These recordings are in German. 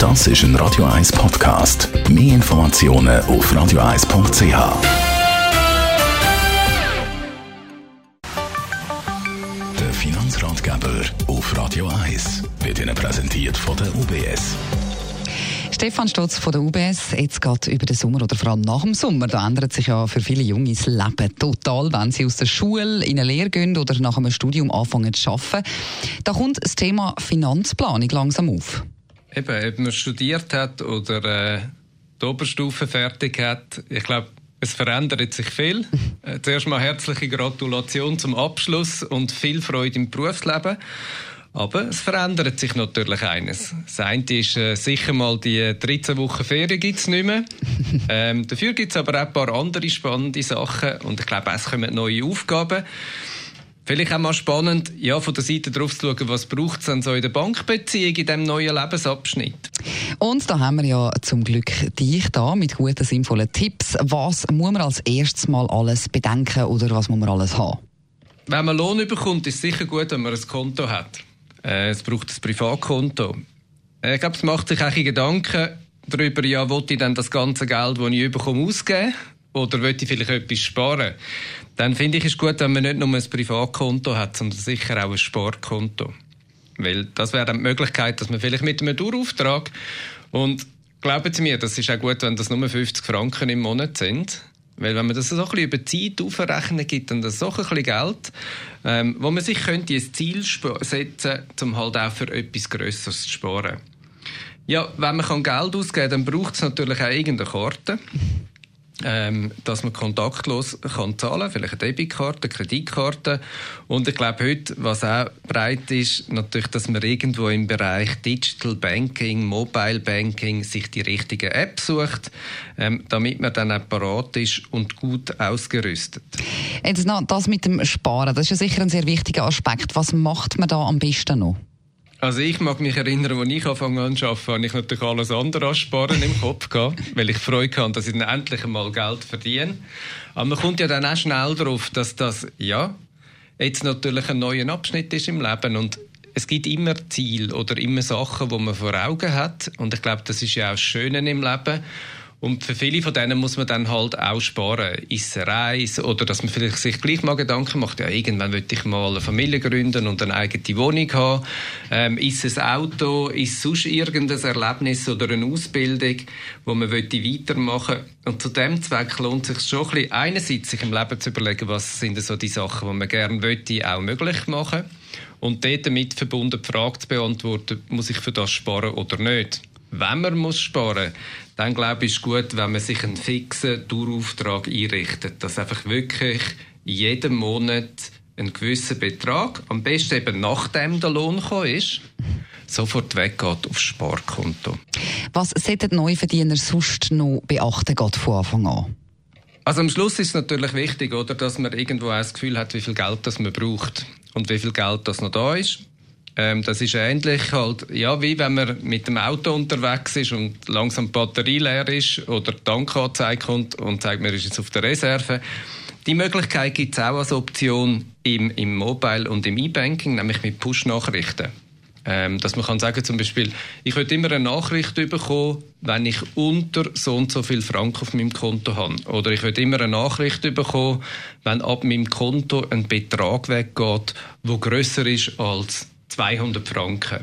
Das ist ein Radio 1 Podcast. Mehr Informationen auf radio1.ch. Der Finanzratgeber auf Radio 1 wird Ihnen präsentiert von der UBS. Stefan Stotz von der UBS. Jetzt geht über den Sommer oder vor allem nach dem Sommer. Da ändert sich ja für viele Junge das Leben total, wenn sie aus der Schule in eine Lehre gehen oder nach einem Studium anfangen zu arbeiten. Da kommt das Thema Finanzplanung langsam auf. Eben, ob man studiert hat oder äh, die Oberstufe fertig hat, ich glaube, es verändert sich viel. Äh, zuerst mal herzliche Gratulation zum Abschluss und viel Freude im Berufsleben. Aber es verändert sich natürlich eines. Das eine ist äh, sicher mal die 13 Wochen Ferien gibt es nicht mehr. ähm, dafür gibt es aber auch ein paar andere spannende Sachen und ich glaube, es kommen neue Aufgaben. Vielleicht auch mal spannend, ja, von der Seite drauf zu schauen, was braucht es dann so in der Bankbeziehung in diesem neuen Lebensabschnitt. Und da haben wir ja zum Glück dich da mit guten, sinnvollen Tipps. Was muss man als erstes mal alles bedenken oder was muss man alles haben? Wenn man Lohn bekommt, ist es sicher gut, wenn man ein Konto hat. Äh, es braucht ein Privatkonto. Äh, ich glaube, es macht sich auch Gedanken darüber, ja, will ich dann das ganze Geld, das ich bekomme, ausgeben? Oder ich vielleicht etwas sparen? Dann finde ich es gut, wenn man nicht nur ein Privatkonto hat, sondern sicher auch ein Sparkonto. Weil das wäre dann die Möglichkeit, dass man vielleicht mit einem Dauerauftrag und glauben Sie mir, das ist auch gut, wenn das nur 50 Franken im Monat sind, weil wenn man das so ein bisschen über Zeit aufrechnen gibt, dann das so ein bisschen Geld, ähm, wo man sich könnte ein Ziel setzen, um halt auch für etwas Größeres zu sparen. Ja, wenn man Geld ausgeben kann, dann braucht es natürlich auch irgendeine Karte ähm, dass man kontaktlos kann zahlen, vielleicht eine Debitkarte, eine Kreditkarte. Und ich glaube heute, was auch breit ist, natürlich, dass man irgendwo im Bereich Digital Banking, Mobile Banking sich die richtige App sucht, ähm, damit man dann auch parat ist und gut ausgerüstet. Jetzt noch das mit dem Sparen, das ist ja sicher ein sehr wichtiger Aspekt. Was macht man da am besten noch? Also ich mag mich erinnern, als ich angefangen an zu arbeiten, habe ich natürlich alles andere als Sparen im Kopf gehabt, weil ich Freude hatte, dass ich dann endlich einmal Geld verdiene. Aber man kommt ja dann auch schnell darauf, dass das, ja, jetzt natürlich ein neuer Abschnitt ist im Leben und es gibt immer Ziele oder immer Sachen, die man vor Augen hat und ich glaube, das ist ja auch das Schöne im Leben und für viele von denen muss man dann halt auch sparen. Ist Reise oder dass man vielleicht sich gleich mal Gedanken macht, ja, irgendwann möchte ich mal eine Familie gründen und eine eigene Wohnung haben. Ähm, ist es Auto? Ist es sonst irgendein Erlebnis oder eine Ausbildung, wo man weitermachen möchte? Und zu dem Zweck lohnt es sich schon ein bisschen, einerseits sich im Leben zu überlegen, was sind so die Sachen, die man gerne möchte, auch möglich machen. Und dort damit verbunden die Frage zu beantworten, muss ich für das sparen oder nicht? Wenn man muss sparen muss, dann glaube ich, ist es gut, wenn man sich einen fixen Dauerauftrag einrichtet. Dass einfach wirklich jeden Monat einen gewissen Betrag, am besten eben nachdem der Lohn gekommen ist, sofort weggeht aufs Sparkonto. Was sollten Neuverdiener sonst noch beachten, gerade von Anfang an? Also am Schluss ist es natürlich wichtig, oder, dass man irgendwo ein das Gefühl hat, wie viel Geld das man braucht und wie viel Geld das noch da ist. Ähm, das ist ähnlich halt, ja, wie wenn man mit dem Auto unterwegs ist und langsam die Batterie leer ist oder die Tankanzeige kommt und sagt, man ist jetzt auf der Reserve. Die Möglichkeit gibt es auch als Option im, im Mobile und im E-Banking, nämlich mit Push-Nachrichten. Ähm, dass man kann sagen zum Beispiel, ich will immer eine Nachricht bekommen, wenn ich unter so und so viel Franken auf meinem Konto habe. Oder ich will immer eine Nachricht bekommen, wenn ab meinem Konto ein Betrag weggeht, der grösser ist als 200 Franken.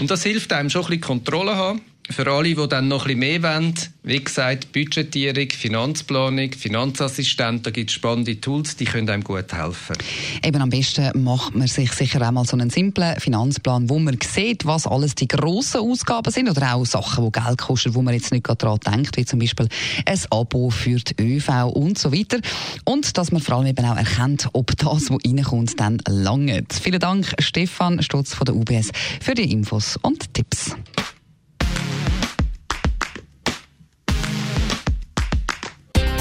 Und das hilft einem schon ein bisschen Kontrolle haben. Für alle, die dann noch ein bisschen mehr wollen, wie gesagt, Budgetierung, Finanzplanung, Finanzassistent, da gibt es spannende Tools, die können einem gut helfen. Eben am besten macht man sich sicher auch mal so einen simplen Finanzplan, wo man sieht, was alles die grossen Ausgaben sind oder auch Sachen, die Geld kosten, wo man jetzt nicht daran denkt, wie zum Beispiel ein Abo für die ÖV und so weiter. Und dass man vor allem eben auch erkennt, ob das, was reinkommt, dann langt. Vielen Dank, Stefan Stutz von der UBS, für die Infos und Tipps.